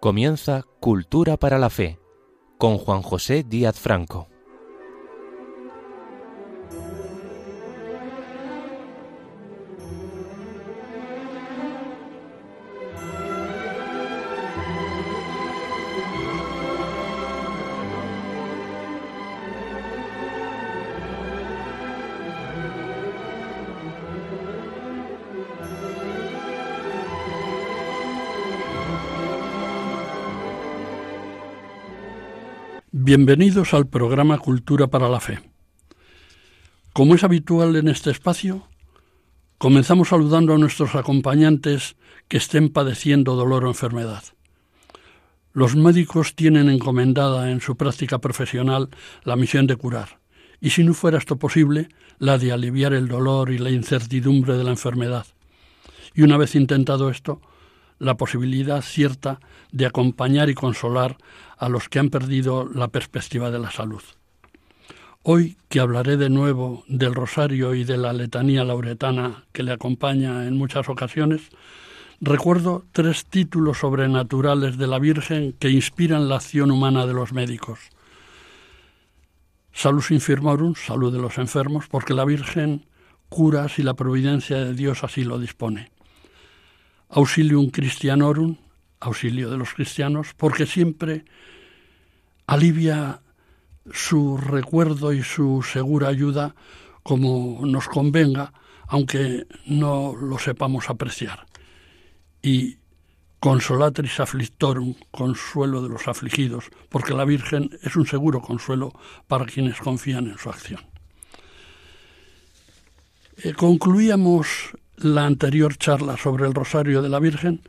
Comienza Cultura para la Fe con Juan José Díaz Franco. Bienvenidos al programa Cultura para la Fe. Como es habitual en este espacio, comenzamos saludando a nuestros acompañantes que estén padeciendo dolor o enfermedad. Los médicos tienen encomendada en su práctica profesional la misión de curar, y si no fuera esto posible, la de aliviar el dolor y la incertidumbre de la enfermedad. Y una vez intentado esto, la posibilidad cierta de acompañar y consolar a los que han perdido la perspectiva de la salud. Hoy que hablaré de nuevo del rosario y de la letanía lauretana que le acompaña en muchas ocasiones, recuerdo tres títulos sobrenaturales de la Virgen que inspiran la acción humana de los médicos. Salus infirmorum, salud de los enfermos, porque la Virgen cura si la providencia de Dios así lo dispone. Auxilium Christianorum, auxilio de los cristianos, porque siempre alivia su recuerdo y su segura ayuda como nos convenga, aunque no lo sepamos apreciar. Y consolatris afflictorum, consuelo de los afligidos, porque la Virgen es un seguro consuelo para quienes confían en su acción. Eh, concluíamos la anterior charla sobre el Rosario de la Virgen,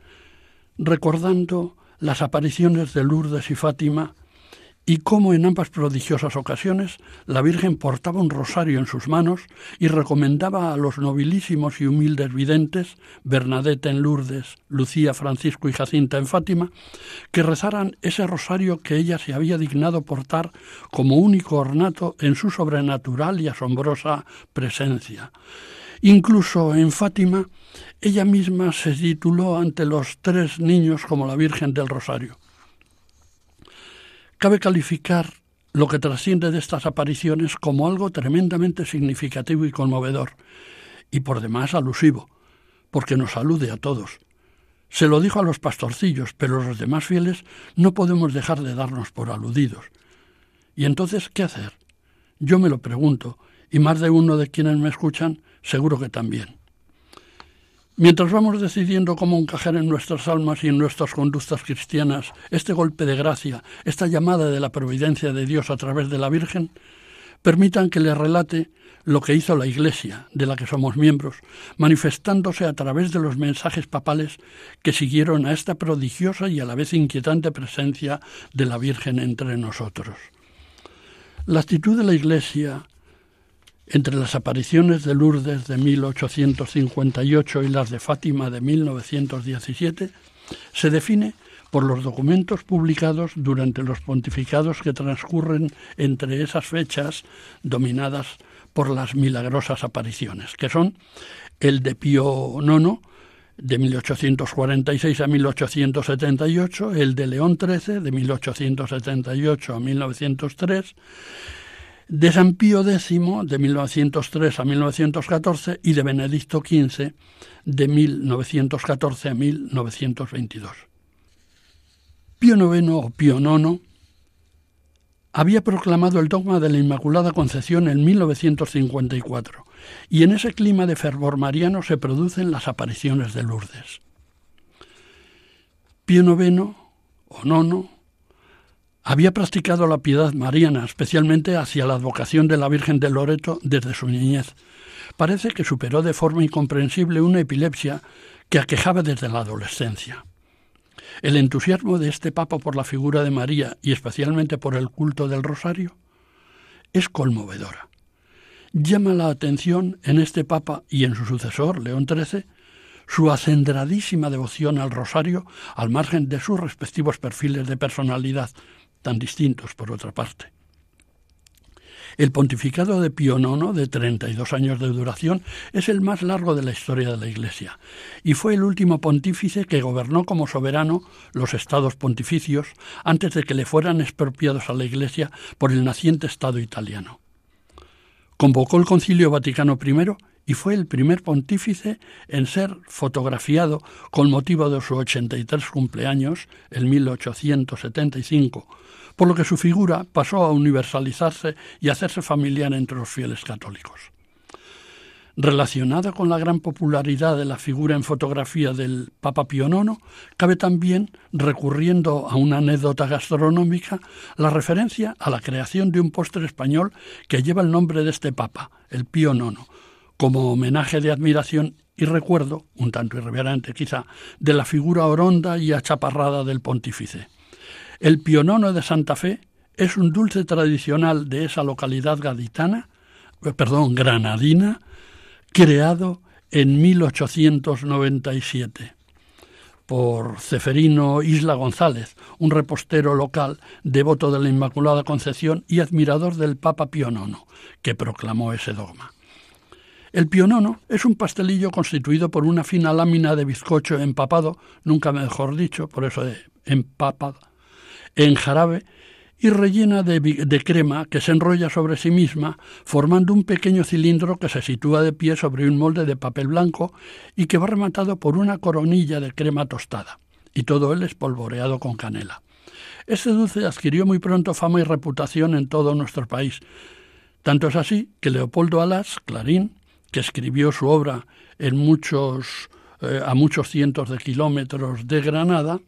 recordando las apariciones de Lourdes y Fátima y cómo en ambas prodigiosas ocasiones la Virgen portaba un rosario en sus manos y recomendaba a los nobilísimos y humildes videntes, Bernadette en Lourdes, Lucía, Francisco y Jacinta en Fátima, que rezaran ese rosario que ella se había dignado portar como único ornato en su sobrenatural y asombrosa presencia Incluso en Fátima, ella misma se tituló ante los tres niños como la Virgen del Rosario. Cabe calificar lo que trasciende de estas apariciones como algo tremendamente significativo y conmovedor, y por demás alusivo, porque nos alude a todos. Se lo dijo a los pastorcillos, pero los demás fieles no podemos dejar de darnos por aludidos. ¿Y entonces qué hacer? Yo me lo pregunto, y más de uno de quienes me escuchan seguro que también. Mientras vamos decidiendo cómo encajar en nuestras almas y en nuestras conductas cristianas este golpe de gracia, esta llamada de la providencia de Dios a través de la Virgen, permitan que les relate lo que hizo la Iglesia, de la que somos miembros, manifestándose a través de los mensajes papales que siguieron a esta prodigiosa y a la vez inquietante presencia de la Virgen entre nosotros. La actitud de la Iglesia entre las apariciones de Lourdes de 1858 y las de Fátima de 1917, se define por los documentos publicados durante los pontificados que transcurren entre esas fechas dominadas por las milagrosas apariciones, que son el de Pío IX, de 1846 a 1878, el de León XIII, de 1878 a 1903, de San Pío X de 1903 a 1914 y de Benedicto XV de 1914 a 1922. Pío IX o Pío IX había proclamado el dogma de la Inmaculada Concepción en 1954 y en ese clima de fervor mariano se producen las apariciones de Lourdes. Pío IX o nono había practicado la piedad mariana, especialmente hacia la advocación de la Virgen de Loreto desde su niñez. Parece que superó de forma incomprensible una epilepsia que aquejaba desde la adolescencia. El entusiasmo de este papa por la figura de María y especialmente por el culto del rosario es conmovedora. Llama la atención en este papa y en su sucesor, León XIII, su acendradísima devoción al rosario al margen de sus respectivos perfiles de personalidad, tan distintos por otra parte. El pontificado de Pío IX, de 32 años de duración, es el más largo de la historia de la Iglesia y fue el último pontífice que gobernó como soberano los estados pontificios antes de que le fueran expropiados a la Iglesia por el naciente Estado italiano. Convocó el Concilio Vaticano I y fue el primer pontífice en ser fotografiado con motivo de su 83 cumpleaños, en 1875, por lo que su figura pasó a universalizarse y hacerse familiar entre los fieles católicos. Relacionada con la gran popularidad de la figura en fotografía del Papa Pío IX, cabe también, recurriendo a una anécdota gastronómica, la referencia a la creación de un postre español que lleva el nombre de este Papa, el Pío IX, como homenaje de admiración y recuerdo, un tanto irreverente quizá, de la figura oronda y achaparrada del pontífice. El pionono de Santa Fe es un dulce tradicional de esa localidad gaditana, eh, perdón, granadina, creado en 1897 por Ceferino Isla González, un repostero local devoto de la Inmaculada Concepción y admirador del Papa Pío IX, que proclamó ese dogma. El pionono es un pastelillo constituido por una fina lámina de bizcocho empapado, nunca mejor dicho, por eso de empapado, en jarabe y rellena de, crema que se enrolla sobre sí misma, formando un pequeño cilindro que se sitúa de pie sobre un molde de papel blanco y que va rematado por una coronilla de crema tostada, y todo él espolvoreado con canela. Este dulce adquirió muy pronto fama y reputación en todo nuestro país. Tanto es así que Leopoldo Alas, Clarín, que escribió su obra en muchos, eh, a muchos cientos de kilómetros de Granada,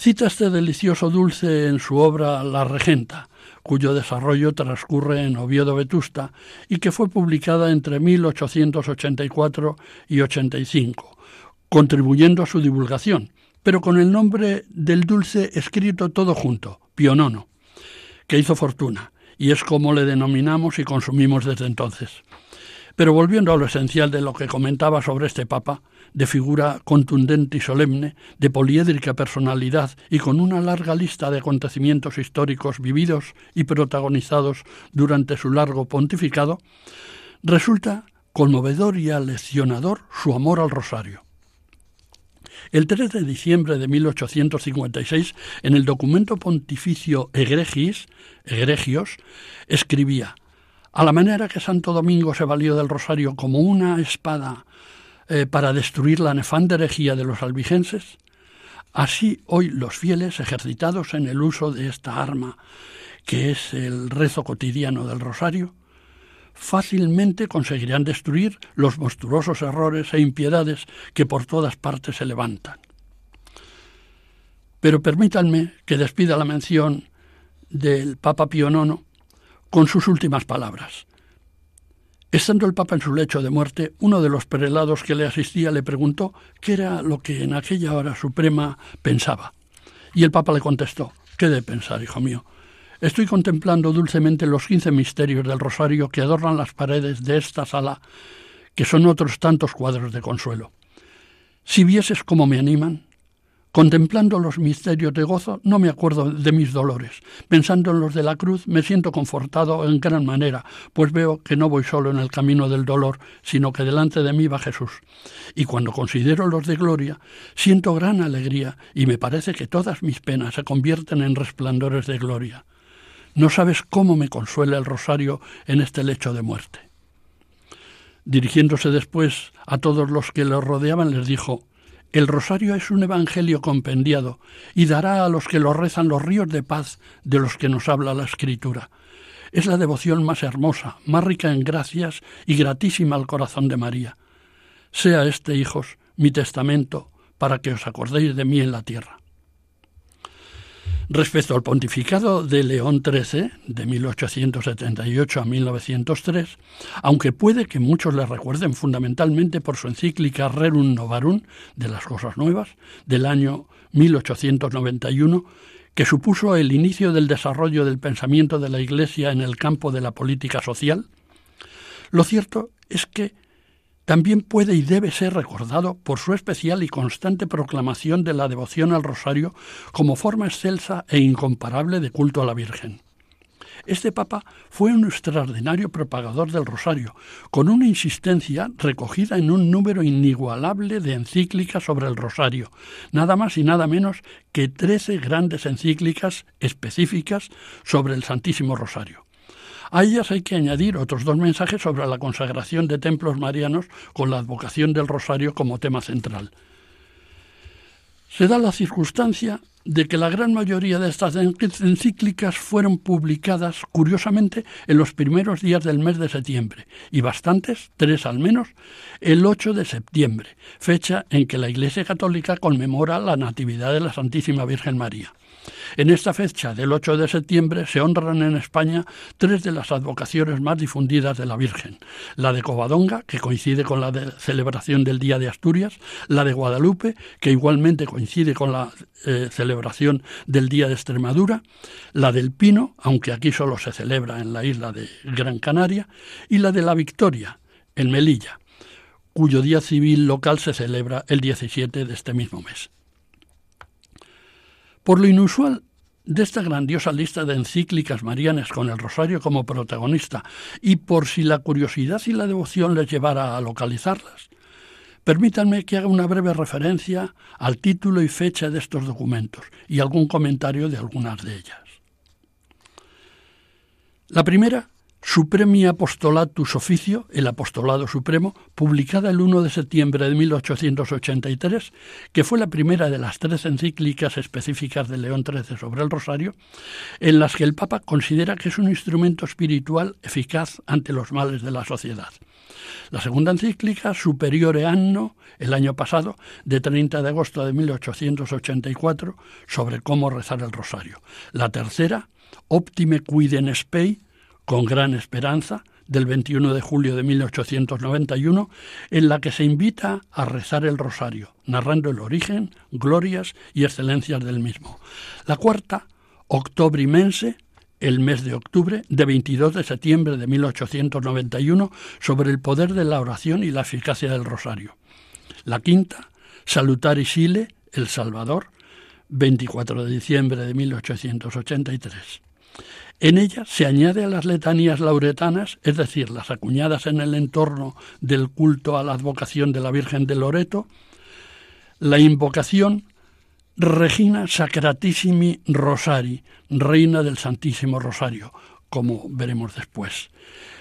Cita este delicioso dulce en su obra La Regenta, cuyo desarrollo transcurre en Oviedo Vetusta y que fue publicada entre 1884 y 85, contribuyendo a su divulgación, pero con el nombre del dulce escrito todo junto, Pionono, que hizo fortuna, y es como le denominamos y consumimos desde entonces. Pero volviendo a lo esencial de lo que comentaba sobre este Papa, de figura contundente y solemne, de poliédrica personalidad y con una larga lista de acontecimientos históricos vividos y protagonizados durante su largo pontificado, resulta conmovedor y aleccionador su amor al rosario. El 3 de diciembre de 1856, en el documento pontificio Egregis, Egregios, escribía a la manera que Santo Domingo se valió del rosario como una espada eh, para destruir la nefanda herejía de los albigenses, así hoy los fieles ejercitados en el uso de esta arma, que es el rezo cotidiano del rosario, fácilmente conseguirán destruir los monstruosos errores e impiedades que por todas partes se levantan. Pero permítanme que despida la mención del Papa Pío IX con sus últimas palabras. Estando el Papa en su lecho de muerte, uno de los prelados que le asistía le preguntó qué era lo que en aquella hora suprema pensaba. Y el Papa le contestó, ¿qué de pensar, hijo mío? Estoy contemplando dulcemente los quince misterios del rosario que adornan las paredes de esta sala, que son otros tantos cuadros de consuelo. Si vieses cómo me animan, Contemplando los misterios de gozo, no me acuerdo de mis dolores. Pensando en los de la cruz, me siento confortado en gran manera, pues veo que no voy solo en el camino del dolor, sino que delante de mí va Jesús. Y cuando considero los de gloria, siento gran alegría y me parece que todas mis penas se convierten en resplandores de gloria. No sabes cómo me consuela el rosario en este lecho de muerte. Dirigiéndose después a todos los que lo rodeaban, les dijo, el rosario es un evangelio compendiado y dará a los que lo rezan los ríos de paz de los que nos habla la Escritura. Es la devoción más hermosa, más rica en gracias y gratísima al corazón de María. Sea este, hijos, mi testamento para que os acordéis de mí en la tierra. Respecto al pontificado de León XIII, de 1878 a 1903, aunque puede que muchos le recuerden fundamentalmente por su encíclica Rerum Novarum, de las cosas nuevas, del año 1891, que supuso el inicio del desarrollo del pensamiento de la Iglesia en el campo de la política social, lo cierto es que también puede y debe ser recordado por su especial y constante proclamación de la devoción al rosario como forma excelsa e incomparable de culto a la Virgen. Este Papa fue un extraordinario propagador del rosario, con una insistencia recogida en un número inigualable de encíclicas sobre el rosario, nada más y nada menos que trece grandes encíclicas específicas sobre el Santísimo Rosario. A ellas hay que añadir otros dos mensajes sobre la consagración de templos marianos con la advocación del rosario como tema central. Se da la circunstancia de que la gran mayoría de estas encíclicas fueron publicadas, curiosamente, en los primeros días del mes de septiembre, y bastantes, tres al menos, el 8 de septiembre, fecha en que la Iglesia Católica conmemora la Natividad de la Santísima Virgen María. En esta fecha del 8 de septiembre se honran en España tres de las advocaciones más difundidas de la Virgen. La de Covadonga, que coincide con la celebración del Día de Asturias, la de Guadalupe, que igualmente coincide con la eh, celebración del Día de Extremadura, la del Pino, aunque aquí solo se celebra en la isla de Gran Canaria, y la de la Victoria, en Melilla cuyo día civil local se celebra el 17 de este mismo mes. Por lo inusual de esta grandiosa lista de encíclicas marianas con el rosario como protagonista y por si la curiosidad y la devoción les llevara a localizarlas, permítanme que haga una breve referencia al título y fecha de estos documentos y algún comentario de algunas de ellas. La primera Supremi Apostolatus Officio, el Apostolado Supremo, publicada el 1 de septiembre de 1883, que fue la primera de las tres encíclicas específicas de León XIII sobre el Rosario, en las que el Papa considera que es un instrumento espiritual eficaz ante los males de la sociedad. La segunda encíclica, Superiore Anno, el año pasado, de 30 de agosto de 1884, sobre cómo rezar el rosario. La tercera, Optime Quiden Spei, con gran esperanza, del 21 de julio de 1891, en la que se invita a rezar el rosario, narrando el origen, glorias y excelencias del mismo. La cuarta, Octobrimense, el mes de octubre, de 22 de septiembre de 1891, sobre el poder de la oración y la eficacia del rosario. La quinta, Salutari Sile, El Salvador, 24 de diciembre de 1883. En ella se añade a las letanías lauretanas, es decir, las acuñadas en el entorno del culto a la advocación de la Virgen de Loreto, la invocación Regina Sacratissimi Rosari, Reina del Santísimo Rosario, como veremos después.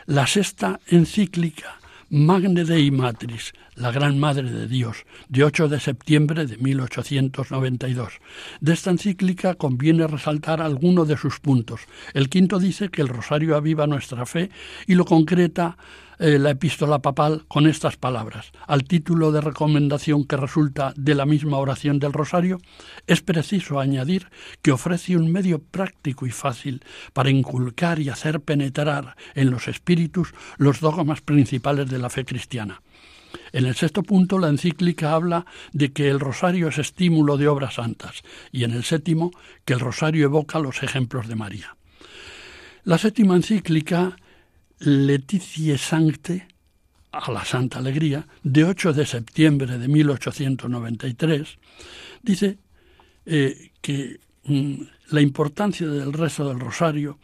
La sexta encíclica Magne Dei Matris, la Gran Madre de Dios, de 8 de septiembre de 1892. De esta encíclica conviene resaltar alguno de sus puntos. El quinto dice que el rosario aviva nuestra fe y lo concreta eh, la epístola papal con estas palabras. Al título de recomendación que resulta de la misma oración del rosario, es preciso añadir que ofrece un medio práctico y fácil para inculcar y hacer penetrar en los espíritus los dogmas principales de la fe cristiana. En el sexto punto, la encíclica habla de que el rosario es estímulo de obras santas y en el séptimo, que el rosario evoca los ejemplos de María. La séptima encíclica Letizie Sancte, a la Santa Alegría, de 8 de septiembre de 1893, dice eh, que mm, la importancia del rezo del rosario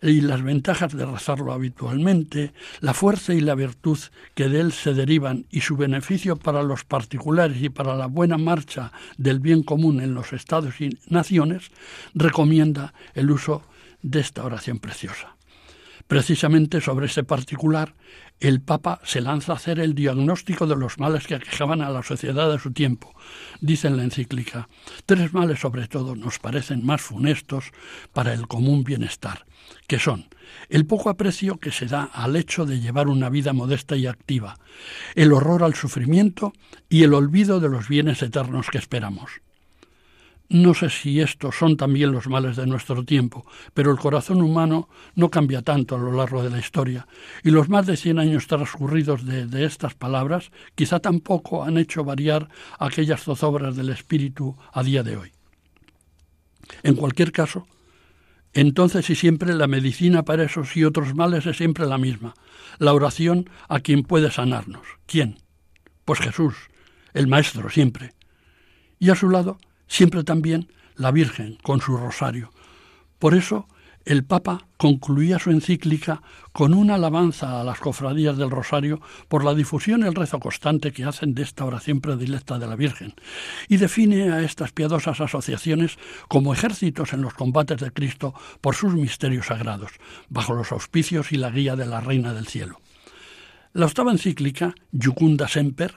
y las ventajas de rezarlo habitualmente, la fuerza y la virtud que de él se derivan y su beneficio para los particulares y para la buena marcha del bien común en los estados y naciones, recomienda el uso de esta oración preciosa. Precisamente sobre ese particular, el Papa se lanza a hacer el diagnóstico de los males que aquejaban a la sociedad de su tiempo. Dice en la encíclica, tres males sobre todo nos parecen más funestos para el común bienestar, que son el poco aprecio que se da al hecho de llevar una vida modesta y activa, el horror al sufrimiento y el olvido de los bienes eternos que esperamos. No sé si estos son también los males de nuestro tiempo, pero el corazón humano no cambia tanto a lo largo de la historia, y los más de cien años transcurridos de, de estas palabras quizá tampoco han hecho variar aquellas zozobras del espíritu a día de hoy. En cualquier caso, entonces y siempre la medicina para esos y otros males es siempre la misma, la oración a quien puede sanarnos. ¿Quién? Pues Jesús, el Maestro siempre. Y a su lado, siempre también la Virgen con su rosario. Por eso el Papa concluía su encíclica con una alabanza a las cofradías del Rosario por la difusión y el rezo constante que hacen de esta oración predilecta de la Virgen, y define a estas piadosas asociaciones como ejércitos en los combates de Cristo por sus misterios sagrados, bajo los auspicios y la guía de la Reina del Cielo. La octava encíclica, Jucunda Semper,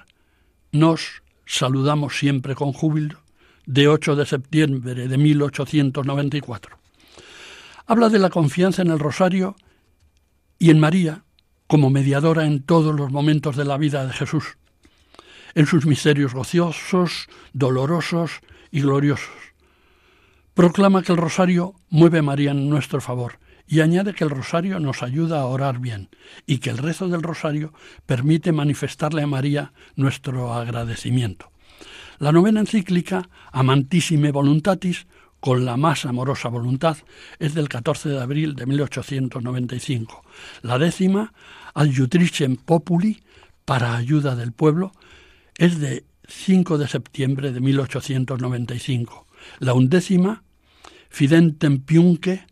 nos saludamos siempre con júbilo, de 8 de septiembre de 1894 Habla de la confianza en el rosario y en María como mediadora en todos los momentos de la vida de Jesús, en sus misterios gociosos, dolorosos y gloriosos. Proclama que el rosario mueve a María en nuestro favor y añade que el rosario nos ayuda a orar bien y que el rezo del rosario permite manifestarle a María nuestro agradecimiento. La novena encíclica, Amantissime Voluntatis, con la más amorosa voluntad es del 14 de abril de 1895. La décima, Adjutricem Populi, para ayuda del pueblo, es de 5 de septiembre de 1895. La undécima, Fidentem Piunque,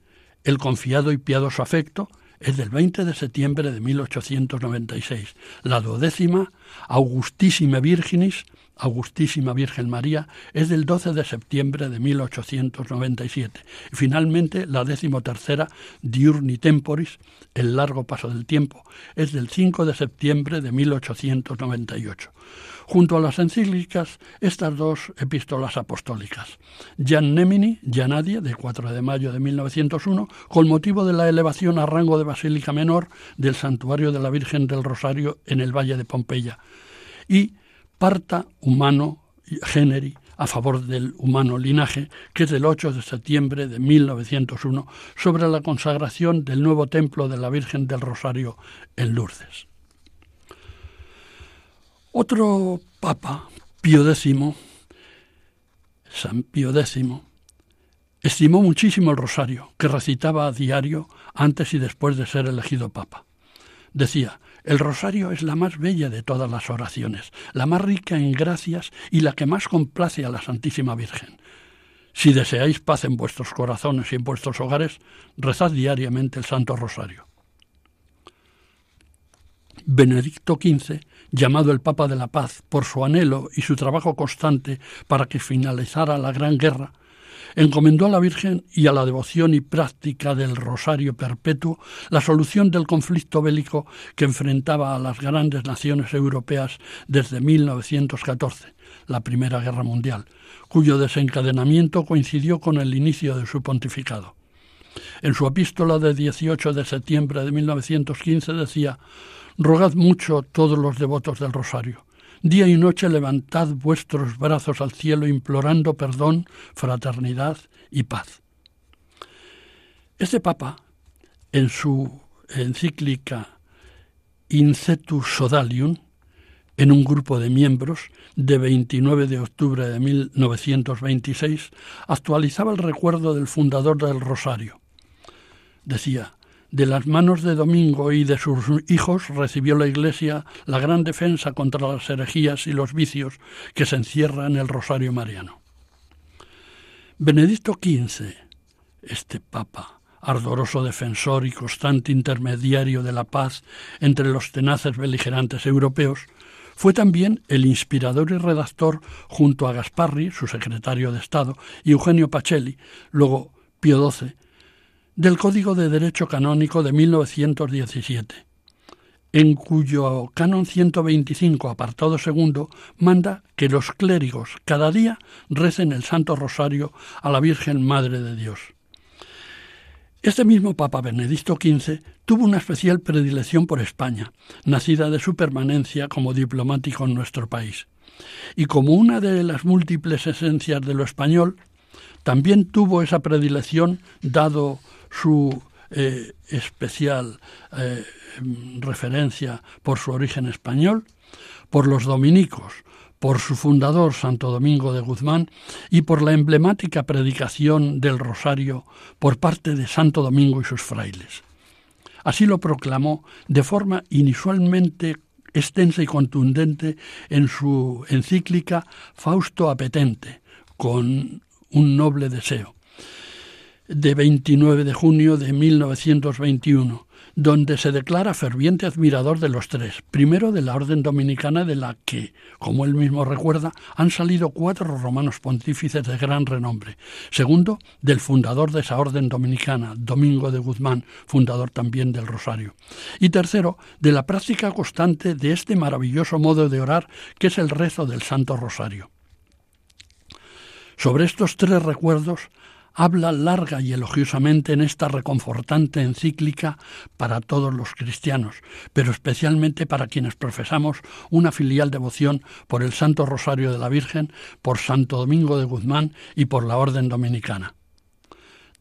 el confiado y piadoso afecto, es del 20 de septiembre de 1896. La duodécima, Augustissime Virginis, Augustísima Virgen María es del 12 de septiembre de 1897. Y finalmente, la decimotercera, Diurni Temporis, el largo paso del tiempo, es del 5 de septiembre de 1898. Junto a las encíclicas, estas dos epístolas apostólicas. Jan Nemini, Janadie, de 4 de mayo de 1901, con motivo de la elevación a rango de Basílica Menor del Santuario de la Virgen del Rosario en el Valle de Pompeya. Y Parta Humano Generi a favor del humano linaje, que es del 8 de septiembre de 1901, sobre la consagración del nuevo templo de la Virgen del Rosario en Lourdes. Otro papa, Pío X, San Pío X, estimó muchísimo el rosario, que recitaba a diario antes y después de ser elegido papa. Decía, el rosario es la más bella de todas las oraciones, la más rica en gracias y la que más complace a la Santísima Virgen. Si deseáis paz en vuestros corazones y en vuestros hogares, rezad diariamente el Santo Rosario. Benedicto XV, llamado el Papa de la Paz por su anhelo y su trabajo constante para que finalizara la Gran Guerra, encomendó a la Virgen y a la devoción y práctica del Rosario Perpetuo la solución del conflicto bélico que enfrentaba a las grandes naciones europeas desde 1914, la Primera Guerra Mundial, cuyo desencadenamiento coincidió con el inicio de su pontificado. En su epístola de 18 de septiembre de 1915 decía Rogad mucho todos los devotos del Rosario Día y noche levantad vuestros brazos al cielo implorando perdón, fraternidad y paz. Este Papa, en su encíclica Incetus Sodalium, en un grupo de miembros de 29 de octubre de 1926, actualizaba el recuerdo del fundador del Rosario. Decía, de las manos de Domingo y de sus hijos recibió la Iglesia la gran defensa contra las herejías y los vicios que se encierra en el Rosario Mariano. Benedicto XV, este Papa, ardoroso defensor y constante intermediario de la paz entre los tenaces beligerantes europeos, fue también el inspirador y redactor, junto a Gasparri, su secretario de Estado, y Eugenio Pacelli, luego Pío XII, del Código de Derecho Canónico de 1917, en cuyo canon 125, apartado segundo, manda que los clérigos cada día recen el Santo Rosario a la Virgen Madre de Dios. Este mismo Papa Benedicto XV tuvo una especial predilección por España, nacida de su permanencia como diplomático en nuestro país. Y como una de las múltiples esencias de lo español, también tuvo esa predilección dado su eh, especial eh, referencia por su origen español, por los dominicos, por su fundador Santo Domingo de Guzmán y por la emblemática predicación del Rosario por parte de Santo Domingo y sus frailes. Así lo proclamó de forma inusualmente extensa y contundente en su encíclica Fausto Apetente, con un noble deseo. De 29 de junio de 1921, donde se declara ferviente admirador de los tres, primero de la Orden Dominicana de la que, como él mismo recuerda, han salido cuatro romanos pontífices de gran renombre, segundo del fundador de esa Orden Dominicana, Domingo de Guzmán, fundador también del Rosario, y tercero de la práctica constante de este maravilloso modo de orar que es el rezo del Santo Rosario. Sobre estos tres recuerdos habla larga y elogiosamente en esta reconfortante encíclica para todos los cristianos, pero especialmente para quienes profesamos una filial devoción por el Santo Rosario de la Virgen, por Santo Domingo de Guzmán y por la Orden Dominicana.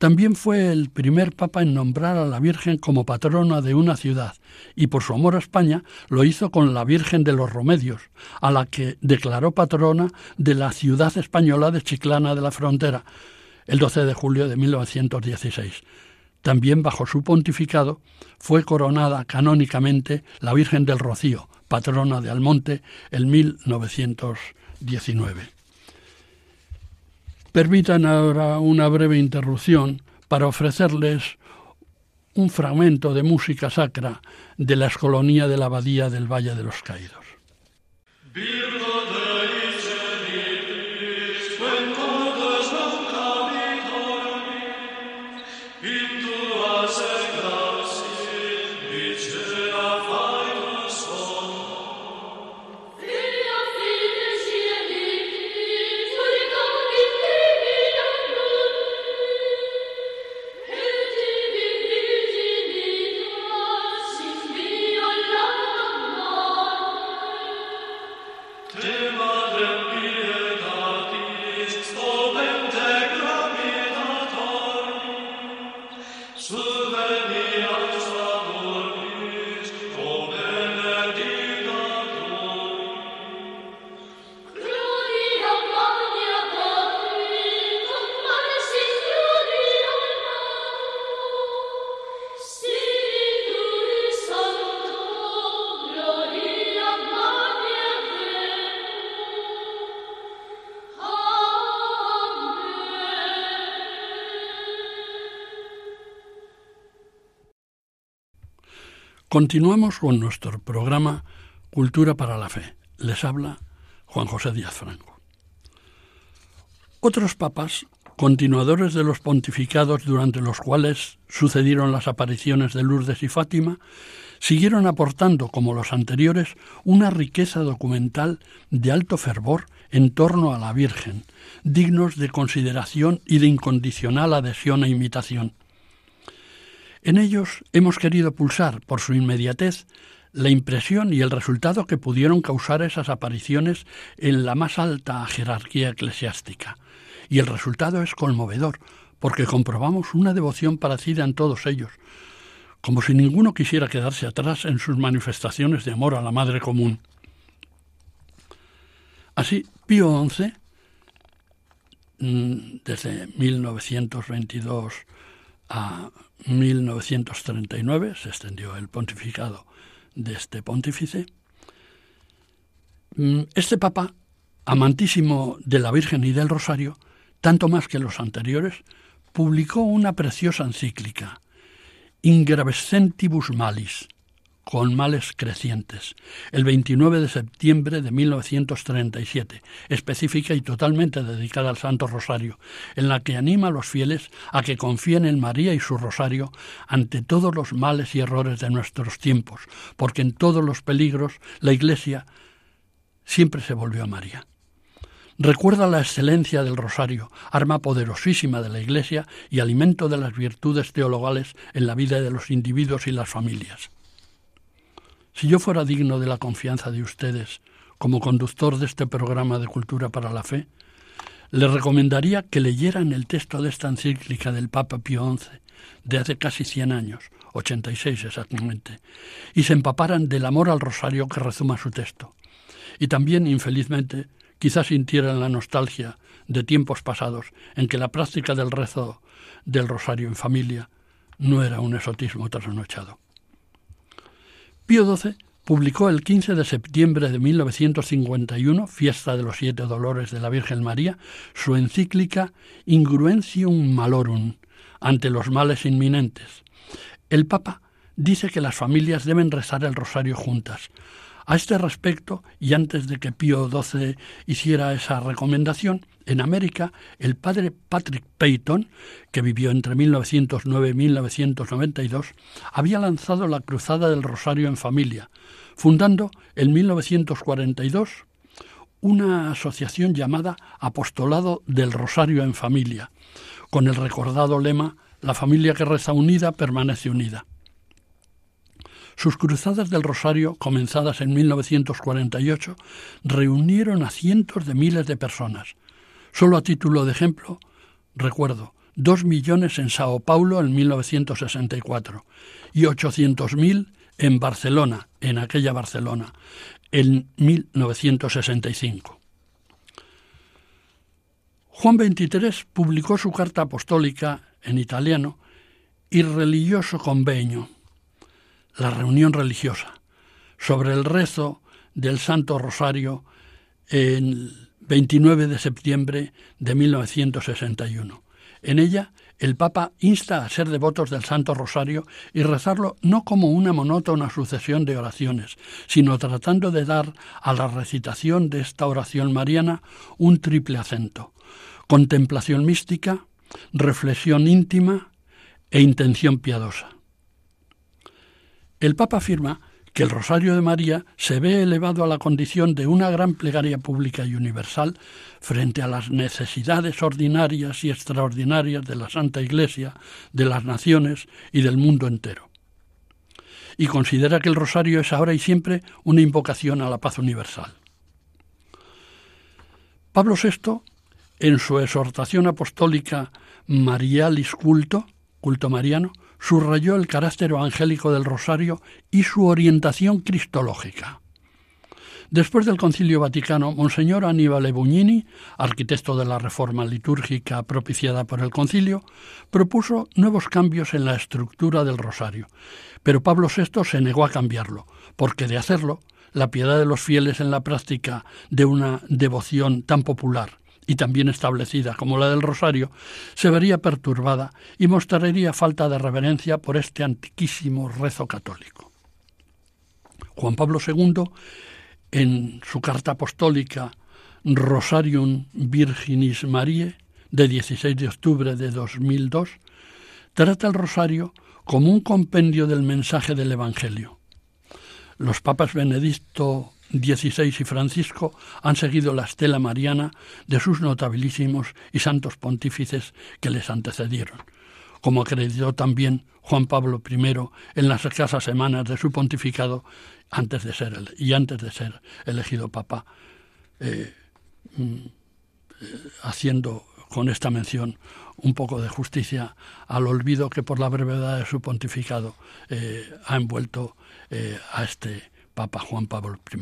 También fue el primer papa en nombrar a la Virgen como patrona de una ciudad y por su amor a España lo hizo con la Virgen de los Romedios, a la que declaró patrona de la ciudad española de Chiclana de la Frontera, el 12 de julio de 1916. También bajo su pontificado fue coronada canónicamente la Virgen del Rocío, patrona de Almonte, en 1919. Permitan ahora una breve interrupción para ofrecerles un fragmento de música sacra de la escolonía de la Abadía del Valle de los Caídos. Continuamos con nuestro programa Cultura para la Fe. Les habla Juan José Díaz Franco. Otros papas, continuadores de los pontificados durante los cuales sucedieron las apariciones de Lourdes y Fátima, siguieron aportando, como los anteriores, una riqueza documental de alto fervor en torno a la Virgen, dignos de consideración y de incondicional adhesión e imitación. En ellos hemos querido pulsar, por su inmediatez, la impresión y el resultado que pudieron causar esas apariciones en la más alta jerarquía eclesiástica. Y el resultado es conmovedor, porque comprobamos una devoción parecida en todos ellos, como si ninguno quisiera quedarse atrás en sus manifestaciones de amor a la Madre Común. Así, Pío XI, mm, desde 1922 a 1939 se extendió el pontificado de este pontífice. Mm, este papa, amantísimo de la Virgen y del Rosario, tanto más que los anteriores, publicó una preciosa encíclica, Ingravescentibus Malis, con males crecientes, el 29 de septiembre de 1937, específica y totalmente dedicada al Santo Rosario, en la que anima a los fieles a que confíen en María y su Rosario ante todos los males y errores de nuestros tiempos, porque en todos los peligros la Iglesia siempre se volvió a María. Recuerda la excelencia del rosario, arma poderosísima de la Iglesia y alimento de las virtudes teologales en la vida de los individuos y las familias. Si yo fuera digno de la confianza de ustedes como conductor de este programa de Cultura para la Fe, les recomendaría que leyeran el texto de esta encíclica del Papa Pío XI de hace casi 100 años, 86 exactamente, y se empaparan del amor al rosario que rezuma su texto. Y también, infelizmente, quizás sintieran la nostalgia de tiempos pasados en que la práctica del rezo del rosario en familia no era un esotismo trasnochado. Pío XII publicó el 15 de septiembre de 1951, fiesta de los siete dolores de la Virgen María, su encíclica Ingruentium Malorum, ante los males inminentes. El Papa dice que las familias deben rezar el rosario juntas. A este respecto, y antes de que Pío XII hiciera esa recomendación, en América el padre Patrick Peyton, que vivió entre 1909 y 1992, había lanzado la Cruzada del Rosario en Familia, fundando en 1942 una asociación llamada Apostolado del Rosario en Familia, con el recordado lema La familia que reza unida permanece unida. Sus cruzadas del Rosario, comenzadas en 1948, reunieron a cientos de miles de personas. Solo a título de ejemplo, recuerdo, dos millones en Sao Paulo en 1964 y 800.000 en Barcelona, en aquella Barcelona, en 1965. Juan XXIII publicó su carta apostólica en italiano Il religioso convegno, la reunión religiosa, sobre el rezo del Santo Rosario el 29 de septiembre de 1961. En ella el Papa insta a ser devotos del Santo Rosario y rezarlo no como una monótona sucesión de oraciones, sino tratando de dar a la recitación de esta oración mariana un triple acento, contemplación mística, reflexión íntima e intención piadosa. El Papa afirma que el Rosario de María se ve elevado a la condición de una gran plegaria pública y universal frente a las necesidades ordinarias y extraordinarias de la Santa Iglesia, de las naciones y del mundo entero. Y considera que el Rosario es ahora y siempre una invocación a la paz universal. Pablo VI, en su exhortación apostólica Marialis Culto, culto mariano, subrayó el carácter evangélico del rosario y su orientación cristológica. Después del Concilio Vaticano, Monseñor Aníbal Bugnini, arquitecto de la reforma litúrgica propiciada por el Concilio, propuso nuevos cambios en la estructura del rosario, pero Pablo VI se negó a cambiarlo, porque de hacerlo, la piedad de los fieles en la práctica de una devoción tan popular y también establecida como la del rosario, se vería perturbada y mostraría falta de reverencia por este antiquísimo rezo católico. Juan Pablo II, en su carta apostólica Rosarium Virginis Mariae, de 16 de octubre de 2002, trata el rosario como un compendio del mensaje del Evangelio. Los papas Benedicto XVI y Francisco han seguido la estela mariana de sus notabilísimos y santos pontífices que les antecedieron, como acreditó también Juan Pablo I en las escasas semanas de su pontificado antes de ser y antes de ser elegido papa, eh, mm, eh, haciendo con esta mención un poco de justicia al olvido que por la brevedad de su pontificado eh, ha envuelto a este Papa Juan Pablo I.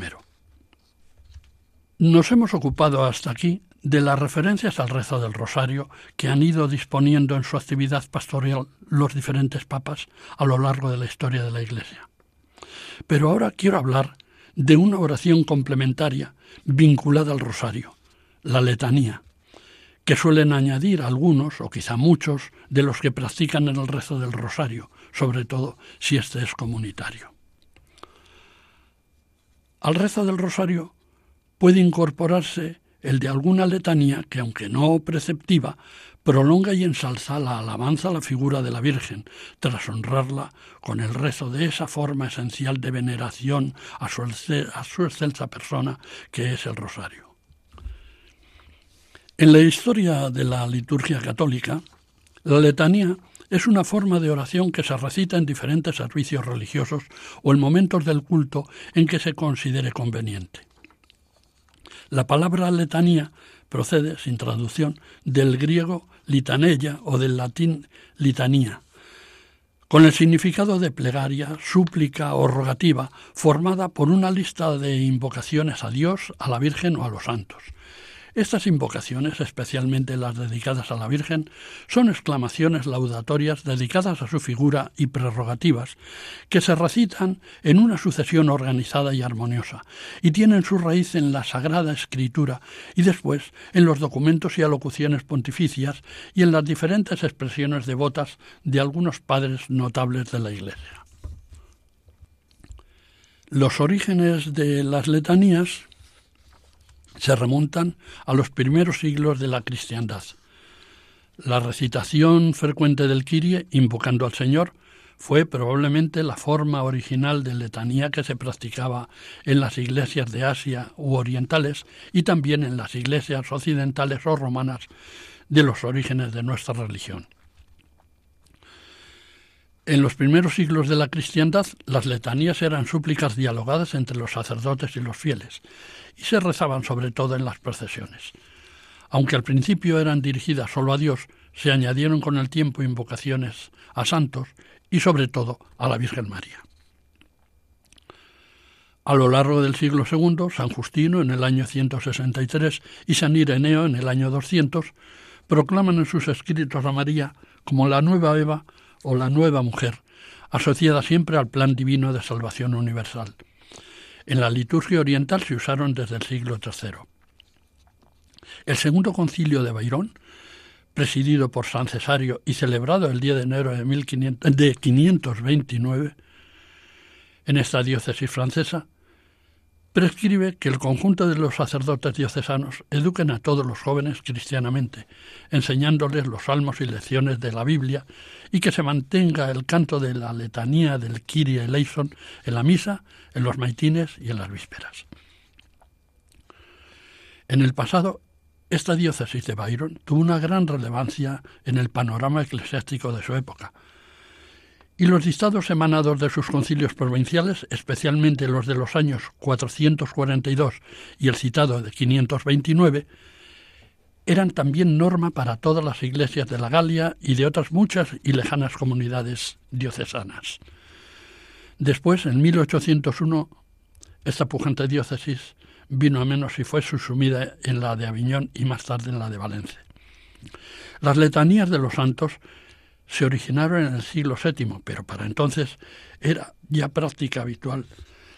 Nos hemos ocupado hasta aquí de las referencias al rezo del rosario que han ido disponiendo en su actividad pastoral los diferentes papas a lo largo de la historia de la Iglesia. Pero ahora quiero hablar de una oración complementaria vinculada al rosario, la letanía, que suelen añadir algunos, o quizá muchos, de los que practican el rezo del rosario, sobre todo si éste es comunitario. Al rezo del rosario puede incorporarse el de alguna letanía que, aunque no preceptiva, prolonga y ensalza la alabanza a la figura de la Virgen, tras honrarla con el rezo de esa forma esencial de veneración a su, excelsa persona que es el rosario. En la historia de la liturgia católica, la letanía es una forma de oración que se recita en diferentes servicios religiosos o en momentos del culto en que se considere conveniente. La palabra letanía procede, sin traducción, del griego litanella o del latín litanía, con el significado de plegaria, súplica o rogativa, formada por una lista de invocaciones a Dios, a la Virgen o a los santos. Estas invocaciones, especialmente las dedicadas a la Virgen, son exclamaciones laudatorias dedicadas a su figura y prerrogativas, que se recitan en una sucesión organizada y armoniosa, y tienen su raíz en la Sagrada Escritura y después en los documentos y alocuciones pontificias y en las diferentes expresiones devotas de algunos padres notables de la Iglesia. Los orígenes de las letanías se remontan a los primeros siglos de la cristiandad. La recitación frecuente del Kyrie, invocando al Señor, fue probablemente la forma original de letanía que se practicaba en las iglesias de Asia u orientales y también en las iglesias occidentales o romanas de los orígenes de nuestra religión. En los primeros siglos de la cristiandad, las letanías eran súplicas dialogadas entre los sacerdotes y los fieles, y se rezaban sobre todo en las procesiones. Aunque al principio eran dirigidas solo a Dios, se añadieron con el tiempo invocaciones a santos y sobre todo a la Virgen María. A lo largo del siglo II, San Justino en el año 163 y San Ireneo en el año 200 proclaman en sus escritos a María como la nueva Eva o la nueva mujer, asociada siempre al plan divino de salvación universal. En la liturgia oriental se usaron desde el siglo III. El segundo concilio de Bayrón, presidido por San Cesario y celebrado el 10 de enero de, 1500, de 529, en esta diócesis francesa, prescribe que el conjunto de los sacerdotes diocesanos eduquen a todos los jóvenes cristianamente, enseñándoles los salmos y lecciones de la Biblia, y que se mantenga el canto de la letanía del Kyrie eleison en la misa, en los maitines y en las vísperas. En el pasado, esta diócesis de Byron tuvo una gran relevancia en el panorama eclesiástico de su época, y los dictados emanados de sus concilios provinciales, especialmente los de los años 442 y el citado de 529, eran también norma para todas las iglesias de la Galia y de otras muchas y lejanas comunidades diocesanas. Después, en 1801, esta pujante diócesis vino a menos y fue subsumida en la de Aviñón y más tarde en la de Valencia. Las letanías de los santos se originaron en el siglo VII, pero para entonces era ya práctica habitual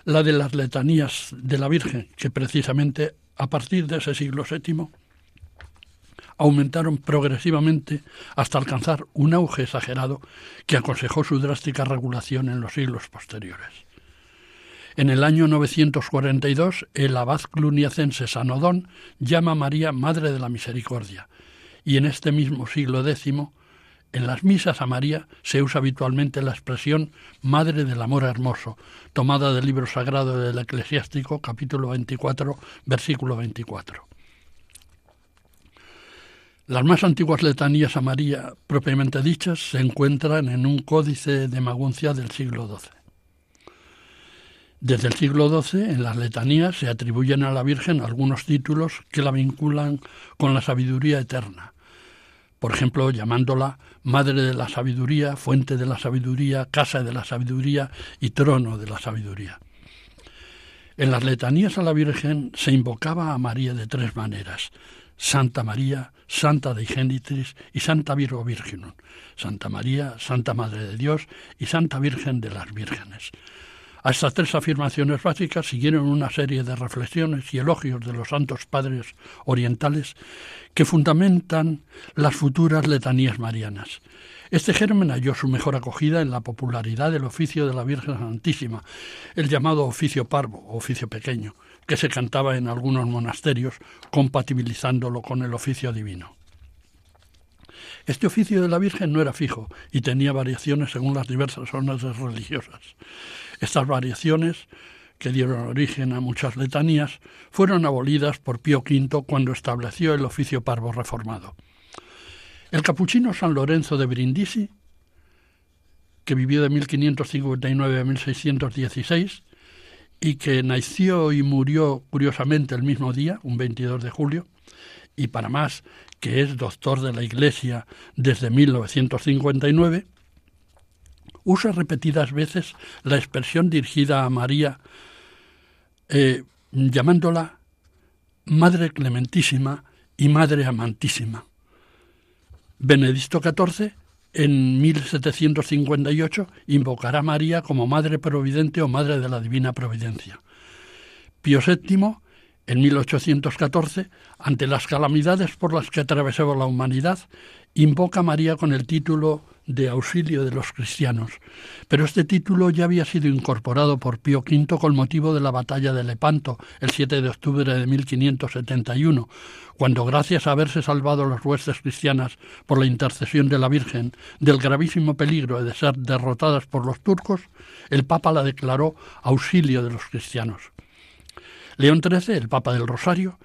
la de las letanías de la Virgen, que precisamente a partir de ese siglo VII aumentaron progresivamente hasta alcanzar un auge exagerado que aconsejó su drástica regulación en los siglos posteriores. En el año 942, el abad cluniacense Sanodón llama a María Madre de la Misericordia, y en este mismo siglo X en las misas a María se usa habitualmente la expresión Madre del Amor Hermoso, tomada del libro sagrado del Eclesiástico, capítulo 24, versículo 24. Las más antiguas letanías a María, propiamente dichas, se encuentran en un códice de Maguncia del siglo XII. Desde el siglo XII, en las letanías se atribuyen a la Virgen algunos títulos que la vinculan con la sabiduría eterna, por ejemplo, llamándola Madre de la Sabiduría, Fuente de la Sabiduría, Casa de la Sabiduría y Trono de la Sabiduría. En las letanías a la Virgen se invocaba a María de tres maneras, Santa María, Santa de Genitris y Santa Virgo Virginum, Santa María, Santa Madre de Dios y Santa Virgen de las Vírgenes. A estas tres afirmaciones básicas siguieron una serie de reflexiones y elogios de los santos padres orientales que fundamentan las futuras letanías marianas. Este germen halló su mejor acogida en la popularidad del oficio de la Virgen Santísima, el llamado oficio parvo o oficio pequeño, que se cantaba en algunos monasterios, compatibilizándolo con el oficio divino. Este oficio de la Virgen no era fijo y tenía variaciones según las diversas zonas religiosas. Estas variaciones, que dieron origen a muchas letanías, fueron abolidas por Pío V cuando estableció el oficio parvo reformado. El capuchino San Lorenzo de Brindisi, que vivió de 1559 a 1616 y que nació y murió curiosamente el mismo día, un 22 de julio, y para más que es doctor de la Iglesia desde 1959, usa repetidas veces la expresión dirigida a María, eh, llamándola Madre Clementísima y Madre Amantísima. Benedicto XIV, en 1758, invocará a María como Madre Providente o Madre de la Divina Providencia. Pío VII, en 1814, ante las calamidades por las que atravesaba la humanidad, invoca a María con el título de auxilio de los cristianos, pero este título ya había sido incorporado por Pío V con motivo de la batalla de Lepanto el 7 de octubre de 1571, cuando gracias a haberse salvado las huestes cristianas por la intercesión de la Virgen del gravísimo peligro de ser derrotadas por los turcos, el Papa la declaró auxilio de los cristianos. León XIII, el Papa del Rosario,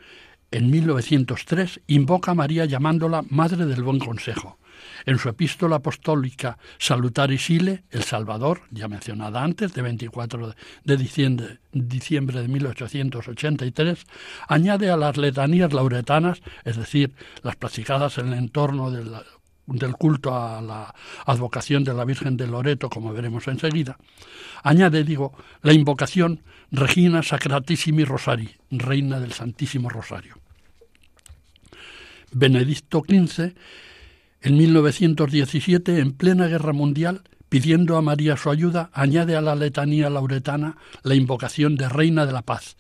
en 1903 invoca a María llamándola Madre del Buen Consejo. En su epístola apostólica Salutaris Ile, El Salvador, ya mencionada antes, de 24 de diciembre, de 1883, añade a las letanías lauretanas, es decir, las practicadas en el entorno del culto a la advocación de la Virgen de Loreto, como veremos enseguida, añade, digo, la invocación Regina Sacratissimi Rosari, Reina del Santísimo Rosario. Benedicto XV, en 1917, en plena guerra mundial, pidiendo a María su ayuda, añade a la letanía lauretana la invocación de Reina de la Paz,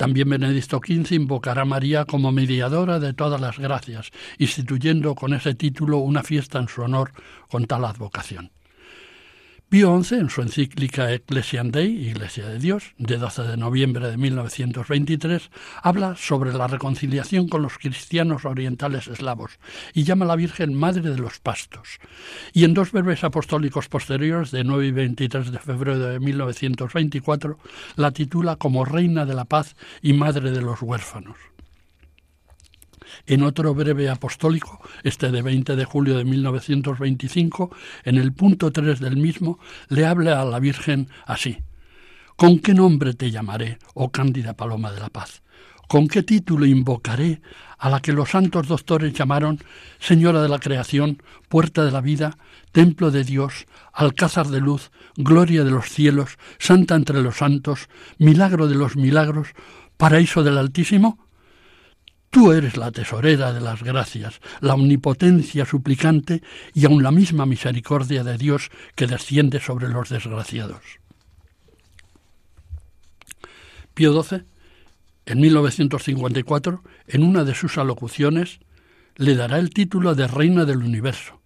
también Benedicto XV invocará a María como mediadora de todas las gracias, instituyendo con ese título una fiesta en su honor con tal advocación. Pío XI, en su encíclica Ecclesiam Dei, Iglesia de Dios, de 12 de noviembre de 1923, habla sobre la reconciliación con los cristianos orientales eslavos y llama a la Virgen Madre de los Pastos. Y en dos verbes apostólicos posteriores, de 9 y 23 de febrero de 1924, la titula como Reina de la Paz y Madre de los Huérfanos. En otro breve apostólico, este de 20 de julio de 1925, en el punto 3 del mismo, le habla a la Virgen así. ¿Con qué nombre te llamaré, oh cándida paloma de la paz? ¿Con qué título invocaré a la que los santos doctores llamaron Señora de la Creación, Puerta de la Vida, Templo de Dios, Alcázar de Luz, Gloria de los cielos, Santa entre los santos, Milagro de los milagros, Paraíso del Altísimo? Tú eres la tesorera de las gracias, la omnipotencia suplicante y aun la misma misericordia de Dios que desciende sobre los desgraciados. Pío XII, en 1954, en una de sus alocuciones, le dará el título de Reina del Universo.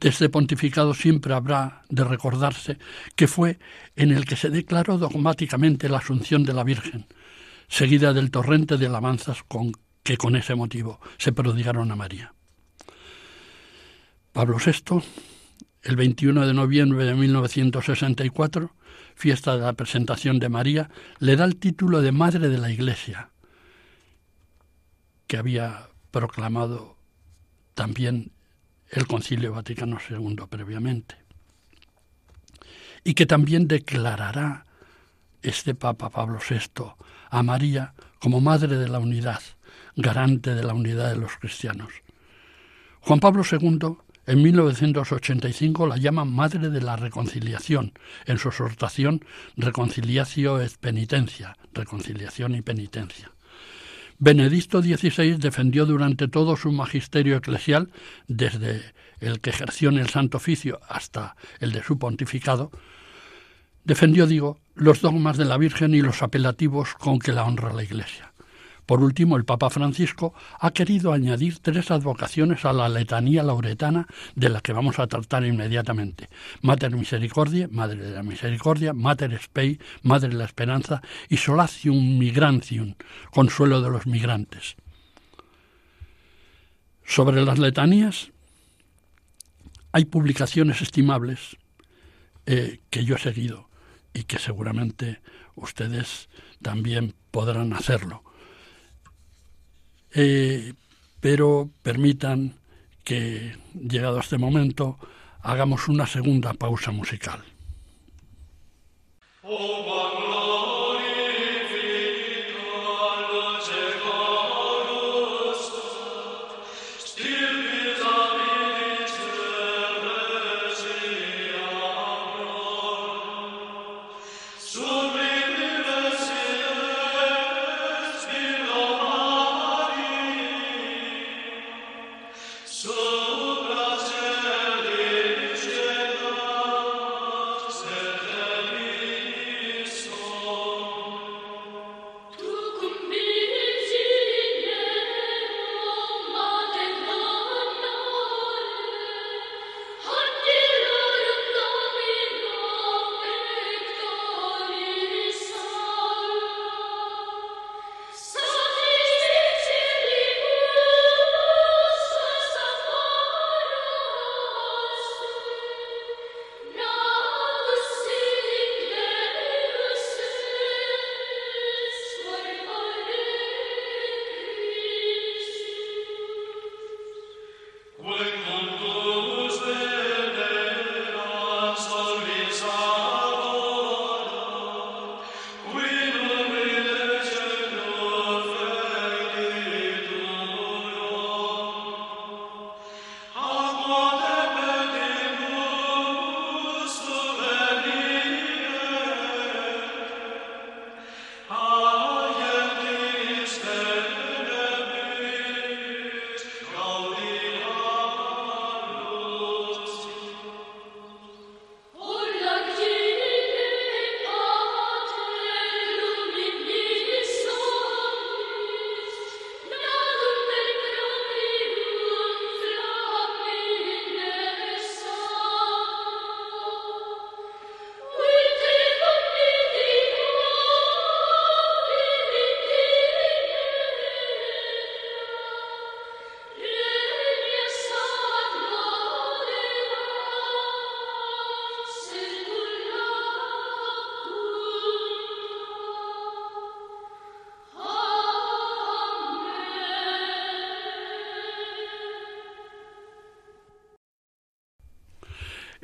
De este pontificado siempre habrá de recordarse que fue en el que se declaró dogmáticamente la asunción de la Virgen, seguida del torrente de alabanzas con que con ese motivo se prodigaron a María. Pablo VI, el 21 de noviembre de 1964, fiesta de la presentación de María, le da el título de Madre de la Iglesia, que había proclamado también el Concilio Vaticano II previamente, y que también declarará este Papa Pablo VI a María como Madre de la Unidad, garante de la unidad de los cristianos. Juan Pablo II, en 1985, la llama Madre de la Reconciliación, en su exhortación Reconciliatio et Penitencia, Reconciliación y Penitencia. Benedicto XVI defendió durante todo su magisterio eclesial, desde el que ejerció en el Santo Oficio hasta el de su pontificado, defendió, digo, los dogmas de la Virgen y los apelativos con que la honra la Iglesia. Por último, el Papa Francisco ha querido añadir tres advocaciones a la letanía lauretana de la que vamos a tratar inmediatamente. Mater Misericordia, Madre de la Misericordia, Mater Spei, Madre de la Esperanza y Solatium Migrantium, Consuelo de los Migrantes. Sobre las letanías hay publicaciones estimables eh, que yo he seguido y que seguramente ustedes también podrán hacerlo. Eh, pero permitan que, llegado este momento, hagamos una segunda pausa musical.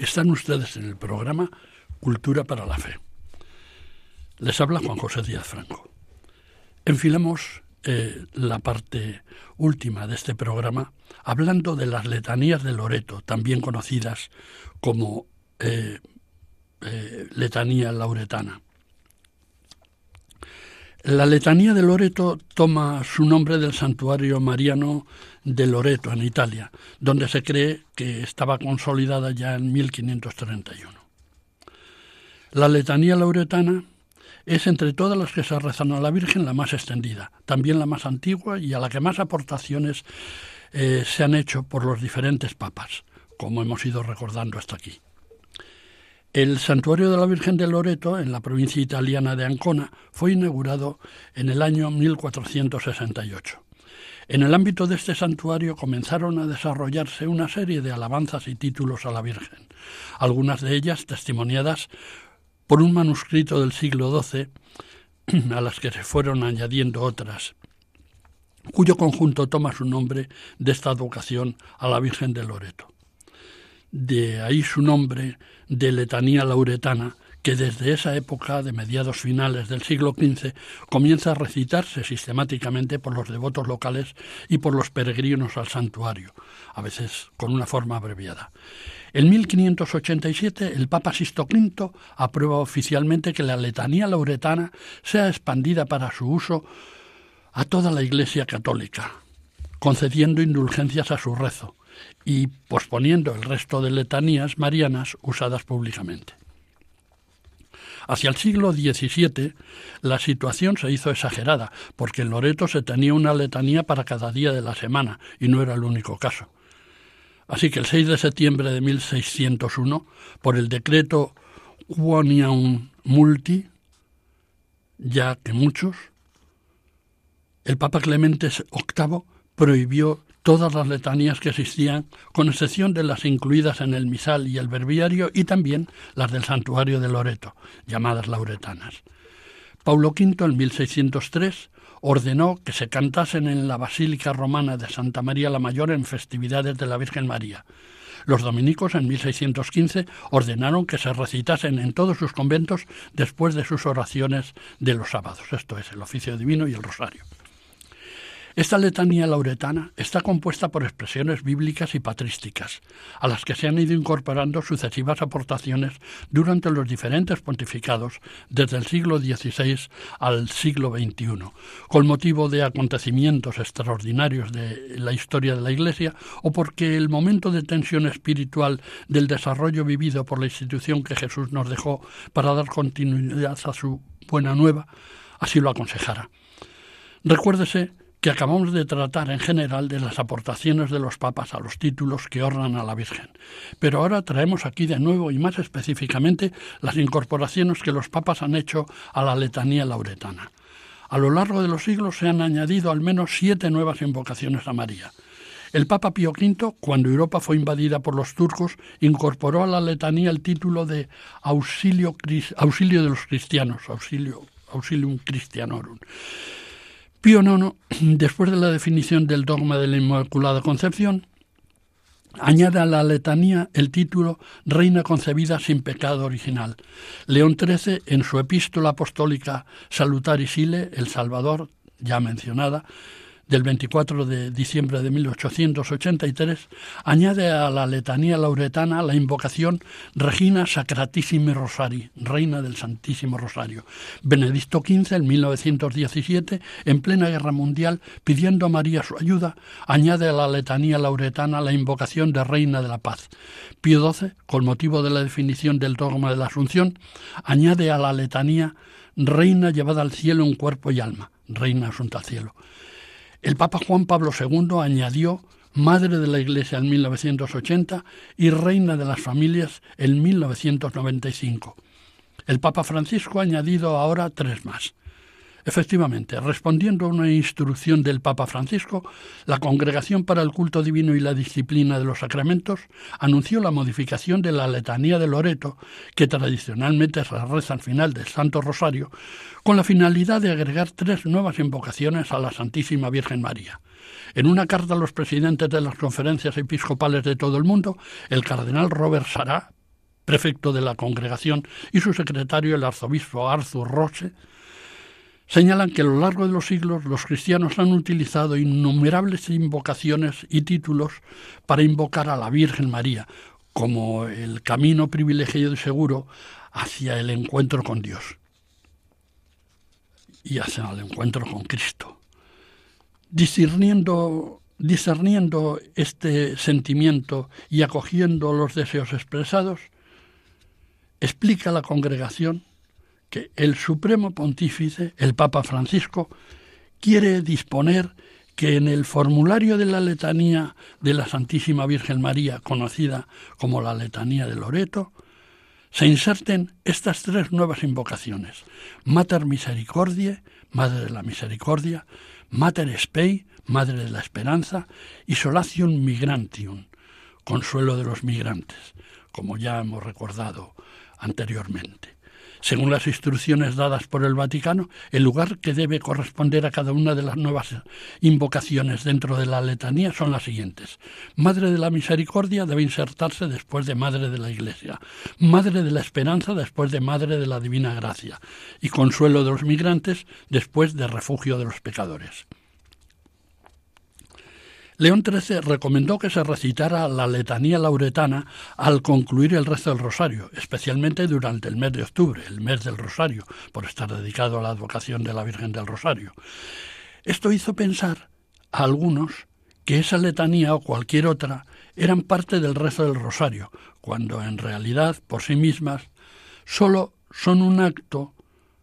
Están ustedes en el programa Cultura para la Fe. Les habla Juan José Díaz Franco. Enfilamos eh, la parte última de este programa hablando de las letanías de Loreto, también conocidas como eh, eh, letanía lauretana. La letanía de Loreto toma su nombre del santuario mariano de Loreto, en Italia, donde se cree que estaba consolidada ya en 1531. La letanía lauretana es entre todas las que se rezan a la Virgen la más extendida, también la más antigua y a la que más aportaciones eh, se han hecho por los diferentes papas, como hemos ido recordando hasta aquí. El santuario de la Virgen de Loreto, en la provincia italiana de Ancona, fue inaugurado en el año 1468. En el ámbito de este santuario comenzaron a desarrollarse una serie de alabanzas y títulos a la Virgen, algunas de ellas testimoniadas por un manuscrito del siglo XII, a las que se fueron añadiendo otras, cuyo conjunto toma su nombre de esta advocación a la Virgen de Loreto. De ahí su nombre de letanía lauretana, que desde esa época de mediados finales del siglo XV comienza a recitarse sistemáticamente por los devotos locales y por los peregrinos al santuario, a veces con una forma abreviada. En 1587 el Papa Sisto V aprueba oficialmente que la letanía lauretana sea expandida para su uso a toda la Iglesia católica, concediendo indulgencias a su rezo, y posponiendo el resto de letanías marianas usadas públicamente. Hacia el siglo XVII la situación se hizo exagerada, porque en Loreto se tenía una letanía para cada día de la semana, y no era el único caso. Así que el 6 de septiembre de 1601, por el decreto Quoniam Multi, ya que muchos, el Papa Clemente VIII prohibió todas las letanías que existían, con excepción de las incluidas en el misal y el verbiario, y también las del santuario de Loreto, llamadas lauretanas. Paulo V, en 1603, ordenó que se cantasen en la Basílica Romana de Santa María la Mayor en festividades de la Virgen María. Los dominicos en 1615 ordenaron que se recitasen en todos sus conventos después de sus oraciones de los sábados, esto es, el oficio divino y el rosario. Esta letanía lauretana está compuesta por expresiones bíblicas y patrísticas, a las que se han ido incorporando sucesivas aportaciones durante los diferentes pontificados desde el siglo XVI al siglo XXI, con motivo de acontecimientos extraordinarios de la historia de la Iglesia o porque el momento de tensión espiritual del desarrollo vivido por la institución que Jesús nos dejó para dar continuidad a su buena nueva así lo aconsejara. Recuérdese que acabamos de tratar en general de las aportaciones de los papas a los títulos que honran a la Virgen. Pero ahora traemos aquí de nuevo y más específicamente las incorporaciones que los papas han hecho a la letanía lauretana. A lo largo de los siglos se han añadido al menos siete nuevas invocaciones a María. El Papa Pío V, cuando Europa fue invadida por los turcos, incorporó a la letanía el título de auxilio, auxilio de los cristianos, auxilio, auxilium christianorum. Pío IX, después de la definición del dogma de la Inmaculada Concepción, añade a la letanía el título Reina concebida sin pecado original. León XIII, en su epístola apostólica Salutaris Ile, El Salvador, ya mencionada, del 24 de diciembre de 1883, añade a la letanía lauretana la invocación Regina Sacratissimi Rosari, Reina del Santísimo Rosario. Benedicto XV, en 1917, en plena guerra mundial, pidiendo a María su ayuda, añade a la letanía lauretana la invocación de Reina de la Paz. Pío XII, con motivo de la definición del dogma de la Asunción, añade a la letanía Reina llevada al cielo en cuerpo y alma, Reina asunta al cielo. El Papa Juan Pablo II añadió Madre de la Iglesia en 1980 y Reina de las Familias en 1995. El Papa Francisco ha añadido ahora tres más. Efectivamente, respondiendo a una instrucción del Papa Francisco, la Congregación para el Culto Divino y la Disciplina de los Sacramentos anunció la modificación de la letanía de Loreto, que tradicionalmente se reza al final del Santo Rosario, con la finalidad de agregar tres nuevas invocaciones a la Santísima Virgen María. En una carta a los presidentes de las conferencias episcopales de todo el mundo, el cardenal Robert Sará, prefecto de la congregación, y su secretario, el arzobispo Arthur Roche, señalan que a lo largo de los siglos los cristianos han utilizado innumerables invocaciones y títulos para invocar a la Virgen María como el camino privilegiado y seguro hacia el encuentro con Dios y hacia el encuentro con Cristo. Discerniendo, este sentimiento y acogiendo los deseos expresados, explica la congregación que el Supremo Pontífice, el Papa Francisco, quiere disponer que en el formulario de la letanía de la Santísima Virgen María, conocida como la letanía de Loreto, se inserten estas tres nuevas invocaciones: Mater Misericordiae, Madre de la Misericordia, Mater Spei, Madre de la Esperanza, y Solatium Migrantium, Consuelo de los Migrantes, como ya hemos recordado anteriormente. Según las instrucciones dadas por el Vaticano, el lugar que debe corresponder a cada una de las nuevas invocaciones dentro de la letanía son las siguientes. Madre de la Misericordia debe insertarse después de Madre de la Iglesia. Madre de la Esperanza después de Madre de la Divina Gracia. Y Consuelo de los Migrantes después de Refugio de los Pecadores. León XIII recomendó que se recitara la letanía lauretana al concluir el rezo del rosario, especialmente durante el mes de octubre, el mes del rosario, por estar dedicado a la advocación de la Virgen del Rosario. Esto hizo pensar a algunos que esa letanía o cualquier otra eran parte del rezo del rosario, cuando en realidad, por sí mismas, solo son un acto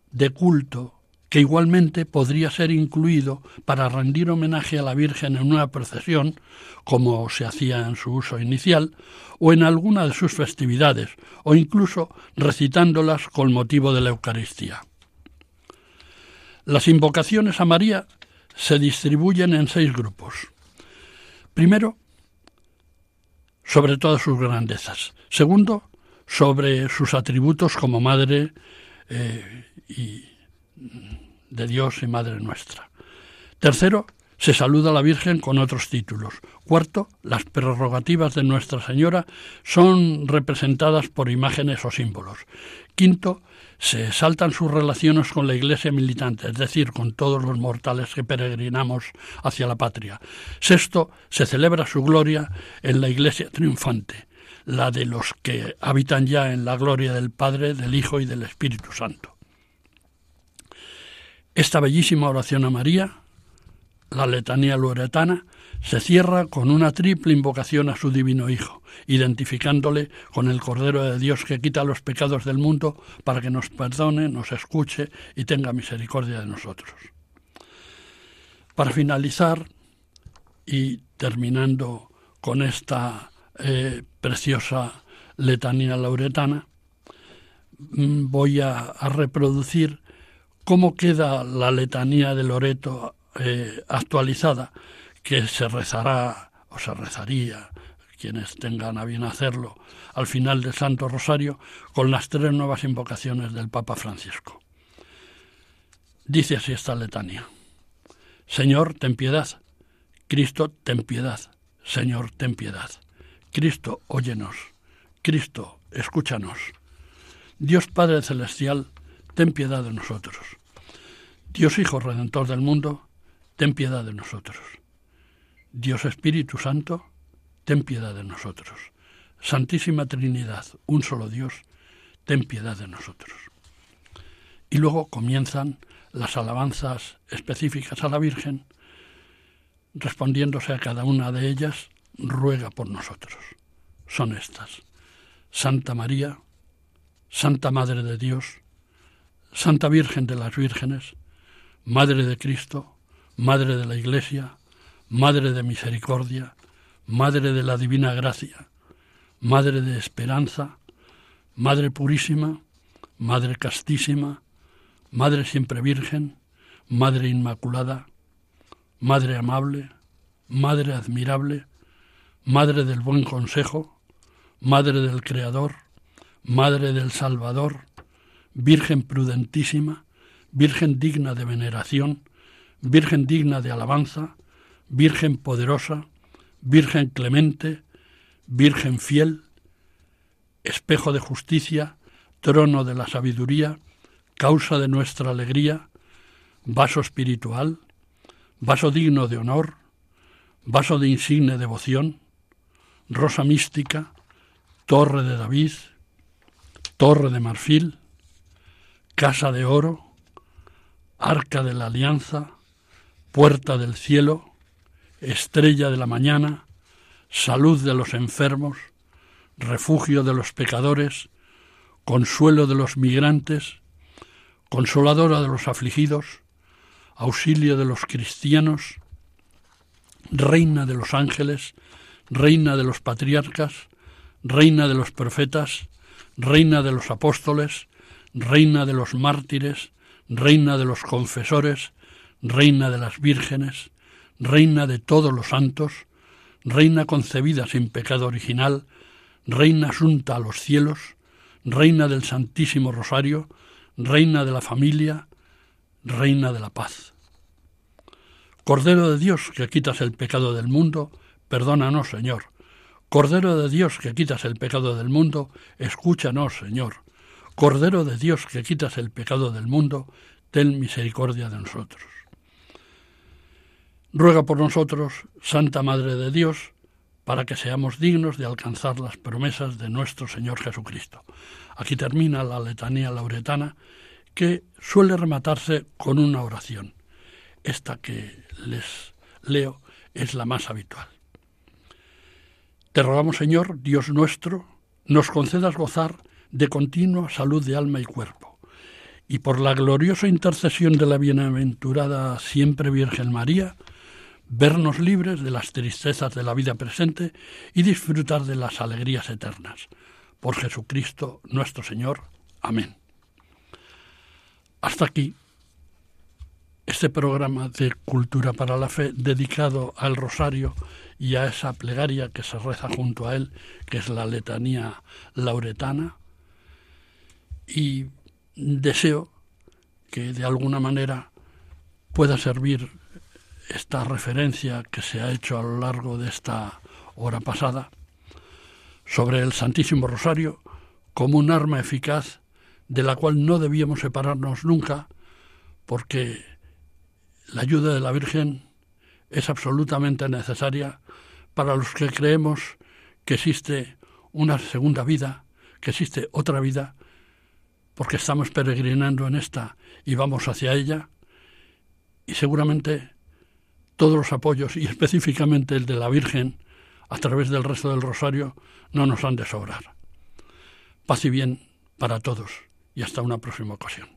de culto que igualmente podría ser incluido para rendir homenaje a la Virgen en una procesión, como se hacía en su uso inicial, o en alguna de sus festividades, o incluso recitándolas con motivo de la Eucaristía. Las invocaciones a María se distribuyen en seis grupos. Primero, sobre todas sus grandezas. Segundo, sobre sus atributos como madre eh, y de Dios y Madre nuestra. Tercero, Se saluda a la Virgen con otros títulos. Cuarto, las prerrogativas de Nuestra Señora son representadas por imágenes o símbolos. Quinto, se saltan sus relaciones con la Iglesia militante, es decir, con todos los mortales que peregrinamos hacia la patria. Sexto, se celebra su gloria en la Iglesia triunfante, la de los que habitan ya en la gloria del Padre, del Hijo y del Espíritu Santo. Esta bellísima oración a María la letanía loretana se cierra con una triple invocación a su divino Hijo, identificándole con el Cordero de Dios que quita los pecados del mundo para que nos perdone, nos escuche y tenga misericordia de nosotros. Para finalizar y terminando con esta eh, preciosa letanía lauretana, mm, voy a, a reproducir cómo queda la letanía de Loreto eh, actualizada que se rezará o se rezaría quienes tengan a bien hacerlo al final del Santo Rosario con las tres nuevas invocaciones del Papa Francisco. Dice así esta letanía. Señor, ten piedad. Cristo, ten piedad. Señor, ten piedad. Cristo, óyenos. Cristo, escúchanos. Dios Padre Celestial, ten piedad de nosotros. Dios Hijo Redentor del mundo, ten piedad de nosotros. Dios Espíritu Santo, ten piedad de nosotros. Santísima Trinidad, un solo Dios, ten piedad de nosotros. Y luego comienzan las alabanzas específicas a la Virgen, respondiéndose a cada una de ellas, ruega por nosotros. Son estas. Santa María, Santa Madre de Dios, Santa Virgen de las Vírgenes, Madre de Cristo, Madre de la Iglesia, Madre de Misericordia, Madre de la Divina Gracia, Madre de Esperanza, Madre Purísima, Madre Castísima, Madre Siempre Virgen, Madre Inmaculada, Madre Amable, Madre Admirable, Madre del Buen Consejo, Madre del Creador, Madre del Salvador, Virgen prudentísima, Virgen digna de veneración, Virgen digna de alabanza, Virgen poderosa, Virgen clemente, Virgen fiel, espejo de justicia, trono de la sabiduría, causa de nuestra alegría, vaso espiritual, vaso digno de honor, vaso de insigne devoción, rosa mística, torre de David, torre de marfil, casa de oro, arca de la alianza, puerta del cielo, estrella de la mañana, salud de los enfermos, refugio de los pecadores, consuelo de los migrantes, consoladora de los afligidos, auxilio de los cristianos, reina de los ángeles, reina de los patriarcas, reina de los profetas, reina de los apóstoles, reina de los mártires, reina de los confesores, reina de las vírgenes, reina de todos los santos, reina concebida sin pecado original, reina asunta a los cielos, reina del Santísimo Rosario, reina de la familia, reina de la paz. Cordero de Dios, que quitas el pecado del mundo, perdónanos, Señor. Cordero de Dios, que quitas el pecado del mundo, escúchanos, Señor. Cordero de Dios, que quitas el pecado del mundo, ten misericordia de nosotros. Ruega por nosotros, Santa Madre de Dios, para que seamos dignos de alcanzar las promesas de nuestro Señor Jesucristo. Aquí termina la letanía lauretana, que suele rematarse con una oración. Esta que les leo es la más habitual. Te rogamos, Señor, Dios nuestro, nos concedas gozar de continua salud de alma y cuerpo, y por la gloriosa intercesión de la bienaventurada siempre Virgen María, vernos libres de las tristezas de la vida presente y disfrutar de las alegrías eternas. Por Jesucristo nuestro Señor. Amén. Hasta aquí este programa de Cultura para la Fe dedicado al rosario y a esa plegaria que se reza junto a él, que es la letanía lauretana. Y deseo que de alguna manera pueda servir esta referencia que se ha hecho a lo largo de esta hora pasada sobre el Santísimo Rosario como un arma eficaz de la cual no debíamos separarnos nunca, porque la ayuda de la Virgen es absolutamente necesaria para los que creemos que existe una segunda vida, que existe otra vida, porque estamos peregrinando en esta y vamos hacia ella, y seguramente todos los apoyos, y específicamente el de la Virgen, a través del resto del rosario, no nos han de sobrar. Paz y bien para todos, y hasta una próxima ocasión.